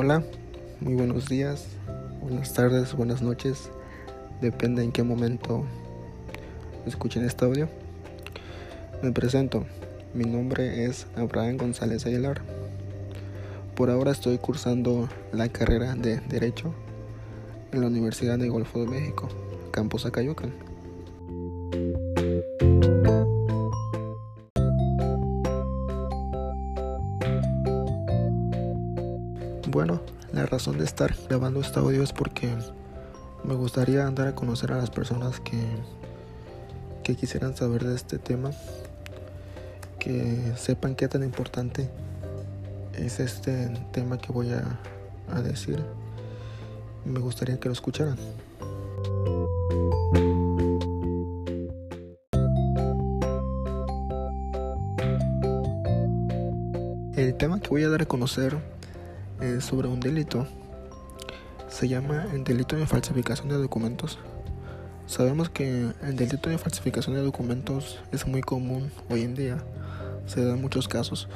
Hola, muy buenos días, buenas tardes, buenas noches, depende en qué momento escuchen este audio. Me presento, mi nombre es Abraham González Aguilar. Por ahora estoy cursando la carrera de Derecho en la Universidad de Golfo de México, Campus Acayucan. Bueno, la razón de estar grabando este audio es porque me gustaría dar a conocer a las personas que, que quisieran saber de este tema, que sepan qué tan importante es este tema que voy a, a decir. Me gustaría que lo escucharan. El tema que voy a dar a conocer eh, sobre un delito. Se llama el delito de falsificación de documentos. Sabemos que el delito de falsificación de documentos es muy común hoy en día. Se dan muchos casos.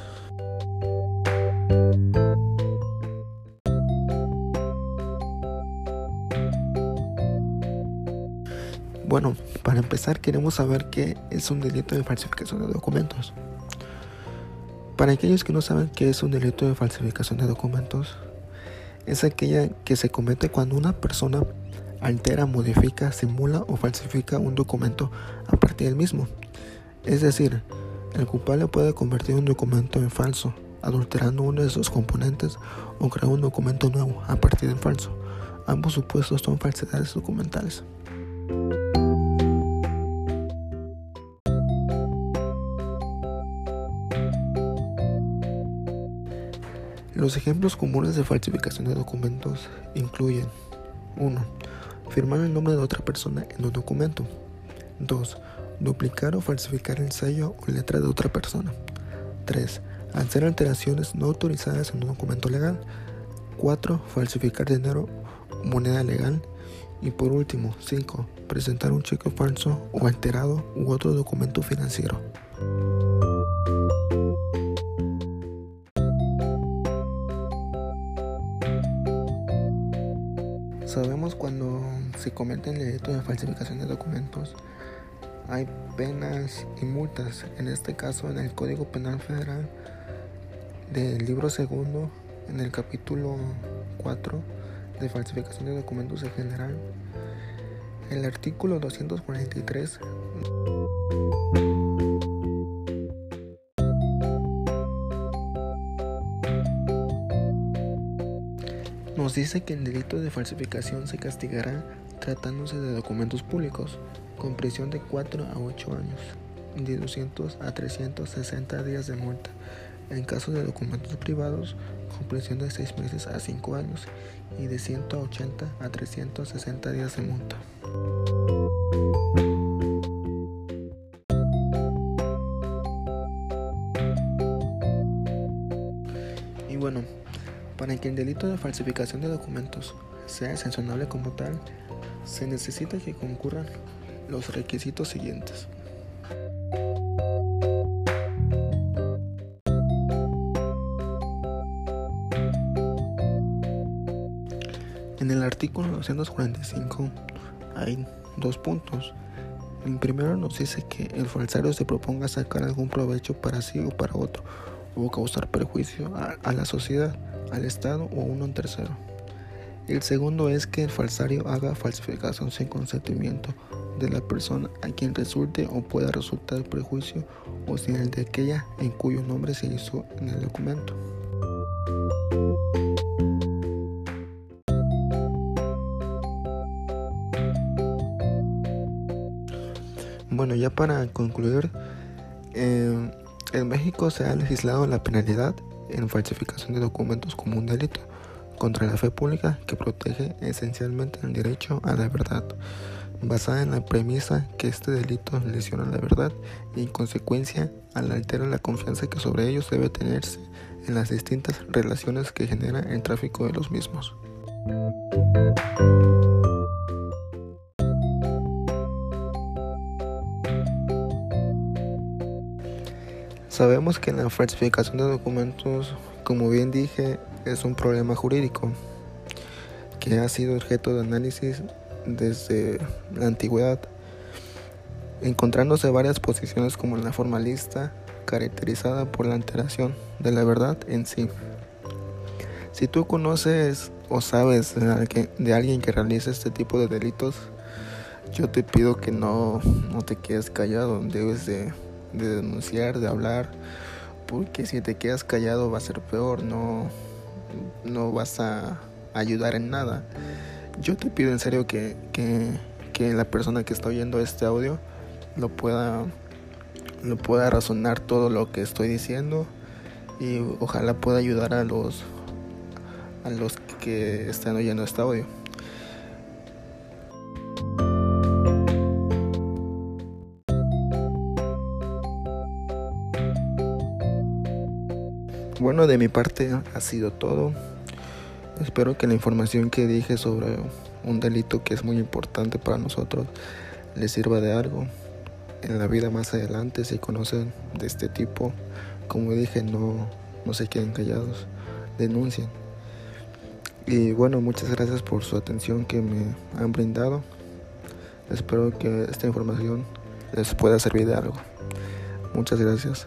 Bueno, para empezar queremos saber qué es un delito de falsificación de documentos. Para aquellos que no saben qué es un delito de falsificación de documentos, es aquella que se comete cuando una persona altera, modifica, simula o falsifica un documento a partir del mismo. Es decir, el culpable puede convertir un documento en falso, adulterando uno de sus componentes o crear un documento nuevo a partir del falso. Ambos supuestos son falsedades documentales. Los ejemplos comunes de falsificación de documentos incluyen 1. Firmar el nombre de otra persona en un documento. 2. Duplicar o falsificar el sello o letra de otra persona. 3. Hacer alteraciones no autorizadas en un documento legal. 4. Falsificar dinero o moneda legal. Y por último, 5. Presentar un cheque falso o alterado u otro documento financiero. Sabemos cuando se comete el delito de falsificación de documentos, hay penas y multas. En este caso, en el Código Penal Federal del libro segundo, en el capítulo 4 de falsificación de documentos en general, el artículo 243 nos dice que el delito de falsificación se castigará tratándose de documentos públicos con prisión de 4 a 8 años, de 200 a 360 días de multa. En caso de documentos privados, con prisión de 6 meses a 5 años y de 180 a 360 días de multa. Y bueno, para que el delito de falsificación de documentos sea sancionable como tal, se necesita que concurran los requisitos siguientes. En el artículo 245 hay dos puntos. El primero nos dice que el falsario se proponga sacar algún provecho para sí o para otro, o causar perjuicio a, a la sociedad al Estado o uno en tercero. El segundo es que el falsario haga falsificación sin consentimiento de la persona a quien resulte o pueda resultar prejuicio o sin el de aquella en cuyo nombre se hizo en el documento. Bueno, ya para concluir, eh, en México se ha legislado la penalidad en falsificación de documentos como un delito contra la fe pública que protege esencialmente el derecho a la verdad, basada en la premisa que este delito lesiona la verdad y en consecuencia al altera la confianza que sobre ellos debe tenerse en las distintas relaciones que genera el tráfico de los mismos. Sabemos que la falsificación de documentos, como bien dije, es un problema jurídico que ha sido objeto de análisis desde la antigüedad, encontrándose varias posiciones como la formalista, caracterizada por la alteración de la verdad en sí. Si tú conoces o sabes de alguien que realiza este tipo de delitos, yo te pido que no, no te quedes callado, debes de, de, denunciar, de hablar, porque si te quedas callado va a ser peor, no, no vas a ayudar en nada. Yo te pido en serio que, que, que la persona que está oyendo este audio lo pueda, lo pueda razonar todo lo que estoy diciendo y ojalá pueda ayudar a los, a los que están oyendo este audio. Bueno, de mi parte ha sido todo. Espero que la información que dije sobre un delito que es muy importante para nosotros les sirva de algo en la vida más adelante si conocen de este tipo. Como dije, no, no se queden callados, denuncien. Y bueno, muchas gracias por su atención que me han brindado. Espero que esta información les pueda servir de algo. Muchas gracias.